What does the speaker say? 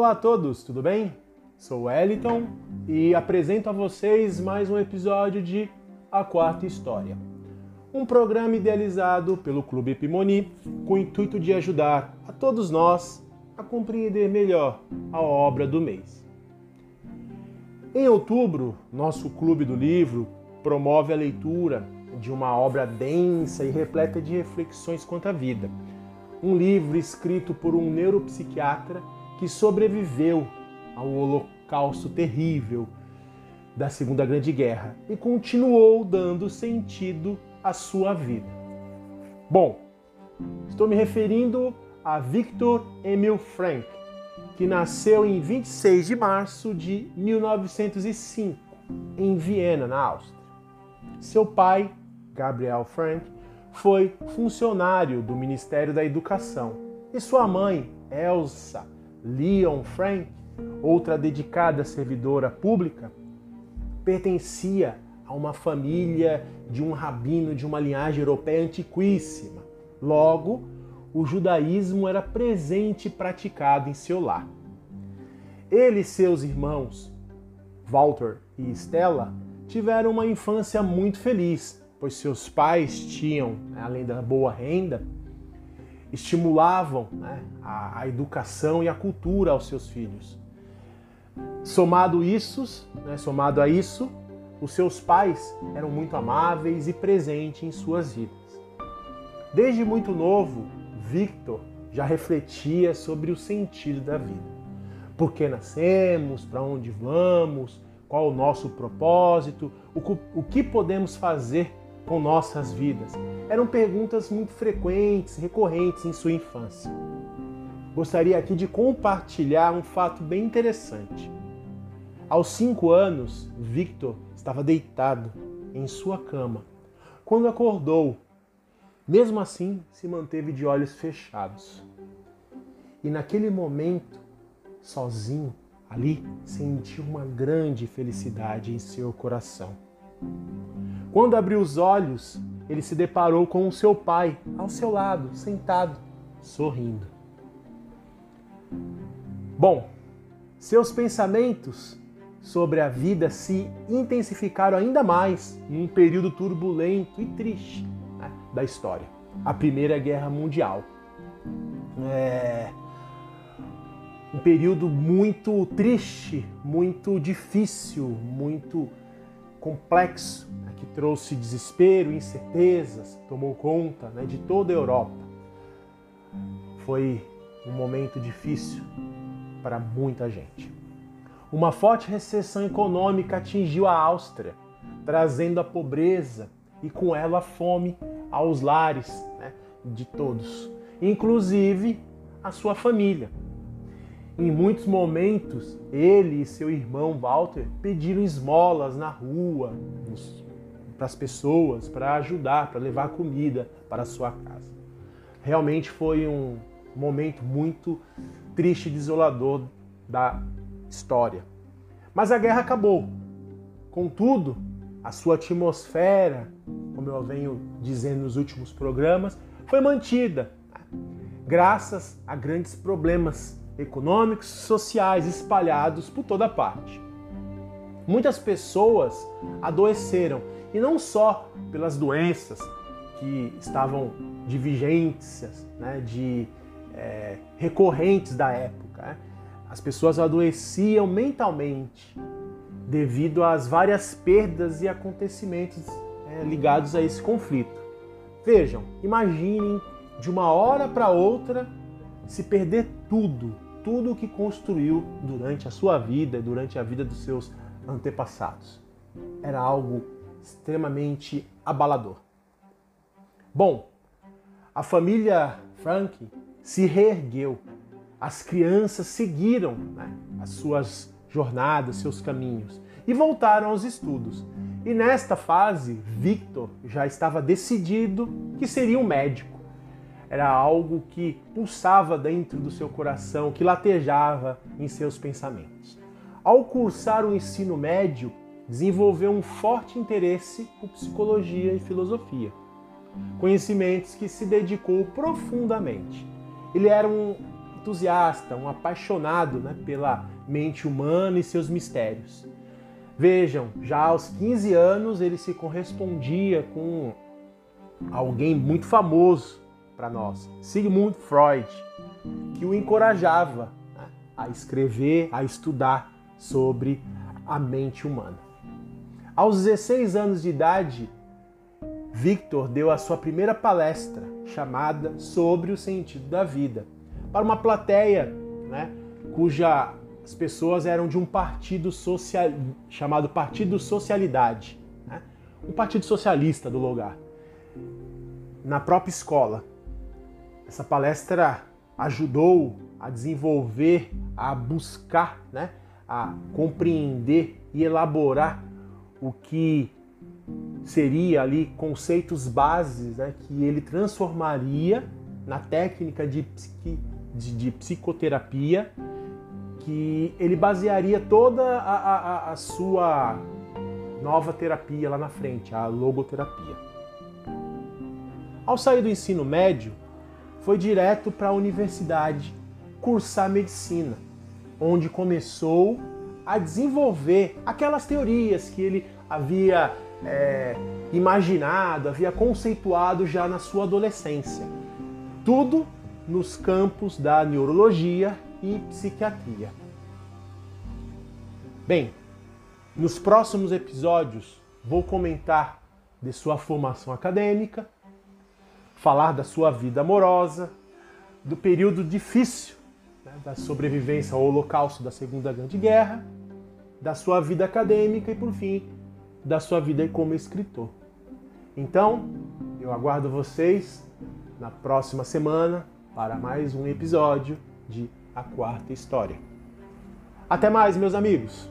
Olá a todos, tudo bem? Sou Wellington e apresento a vocês mais um episódio de A Quarta História, um programa idealizado pelo Clube Epimoni com o intuito de ajudar a todos nós a compreender melhor a obra do mês. Em outubro, nosso Clube do Livro promove a leitura de uma obra densa e repleta de reflexões quanto à vida. Um livro escrito por um neuropsiquiatra que sobreviveu ao holocausto terrível da Segunda Grande Guerra e continuou dando sentido à sua vida. Bom, estou me referindo a Victor Emil Frank, que nasceu em 26 de março de 1905, em Viena, na Áustria. Seu pai, Gabriel Frank, foi funcionário do Ministério da Educação e sua mãe, Elsa Leon Frank, outra dedicada servidora pública, pertencia a uma família de um rabino de uma linhagem europeia antiquíssima. Logo, o judaísmo era presente e praticado em seu lar. Ele e seus irmãos, Walter e Stella, tiveram uma infância muito feliz, pois seus pais tinham, além da boa renda, estimulavam né, a, a, educação e a cultura aos seus filhos. Somado isso, né, somado a isso, os seus pais eram muito amáveis e presentes em suas vidas. Desde muito novo, Victor já refletia sobre o sentido da vida. Por que nascemos, para onde vamos, qual o nosso propósito, o, o que podemos fazer com nossas vidas. Eram perguntas muito frequentes, recorrentes em sua infância. Gostaria aqui de compartilhar um fato bem interessante. Aos cinco anos, Victor estava deitado em sua cama. Quando acordou, mesmo assim, se manteve de olhos fechados. E naquele momento, sozinho, ali, sentiu uma grande felicidade em seu coração. Quando abriu os olhos, ele se deparou com o seu pai ao seu lado, sentado, sorrindo. Bom, seus pensamentos sobre a vida se intensificaram ainda mais em um período turbulento e triste né, da história a Primeira Guerra Mundial. É um período muito triste, muito difícil, muito complexo, que trouxe desespero, incertezas, tomou conta né, de toda a Europa. Foi um momento difícil para muita gente. Uma forte recessão econômica atingiu a Áustria, trazendo a pobreza e com ela a fome aos lares né, de todos, inclusive a sua família. Em muitos momentos, ele e seu irmão Walter pediram esmolas na rua para as pessoas, para ajudar, para levar comida para a sua casa. Realmente foi um momento muito triste e desolador da história. Mas a guerra acabou. Contudo, a sua atmosfera, como eu venho dizendo nos últimos programas, foi mantida, graças a grandes problemas econômicos e sociais espalhados por toda parte. Muitas pessoas adoeceram, e não só pelas doenças que estavam de vigências, né, de é, recorrentes da época. Né? As pessoas adoeciam mentalmente devido às várias perdas e acontecimentos é, ligados a esse conflito. Vejam, imaginem de uma hora para outra se perder tudo, tudo o que construiu durante a sua vida, durante a vida dos seus antepassados. Era algo extremamente abalador. Bom, a família Frank se reergueu as crianças seguiram né, as suas jornadas, seus caminhos e voltaram aos estudos. E nesta fase, Victor já estava decidido que seria um médico. Era algo que pulsava dentro do seu coração, que latejava em seus pensamentos. Ao cursar o ensino médio, desenvolveu um forte interesse por psicologia e filosofia, conhecimentos que se dedicou profundamente. Ele era um entusiasta, um apaixonado né, pela mente humana e seus mistérios. Vejam, já aos 15 anos ele se correspondia com alguém muito famoso para nós, Sigmund Freud, que o encorajava né, a escrever, a estudar sobre a mente humana. Aos 16 anos de idade, Victor deu a sua primeira palestra, chamada Sobre o Sentido da Vida, para uma plateia né, cuja as pessoas eram de um partido social, chamado Partido Socialidade, né, um partido socialista do lugar, na própria escola. Essa palestra ajudou a desenvolver, a buscar, né, a compreender e elaborar o que seria ali conceitos bases né, que ele transformaria na técnica de, psiqui, de, de, psicoterapia, que ele basearia toda a, a, a sua nova terapia lá na frente, a logoterapia. Ao sair do ensino médio, foi direto para a universidade cursar medicina, onde começou a desenvolver aquelas teorias que ele havia é, imaginado, havia conceituado já na sua adolescência. Tudo nos campos da neurologia e psiquiatria. Bem, nos próximos episódios vou comentar de sua formação acadêmica, falar da sua vida amorosa, do período difícil né, da sobrevivência ao holocausto da Segunda Grande Guerra, da sua vida acadêmica e, por fim, da sua vida como escritor. Então, eu aguardo vocês na próxima semana para mais um episódio de A Quarta História. Até mais, meus amigos!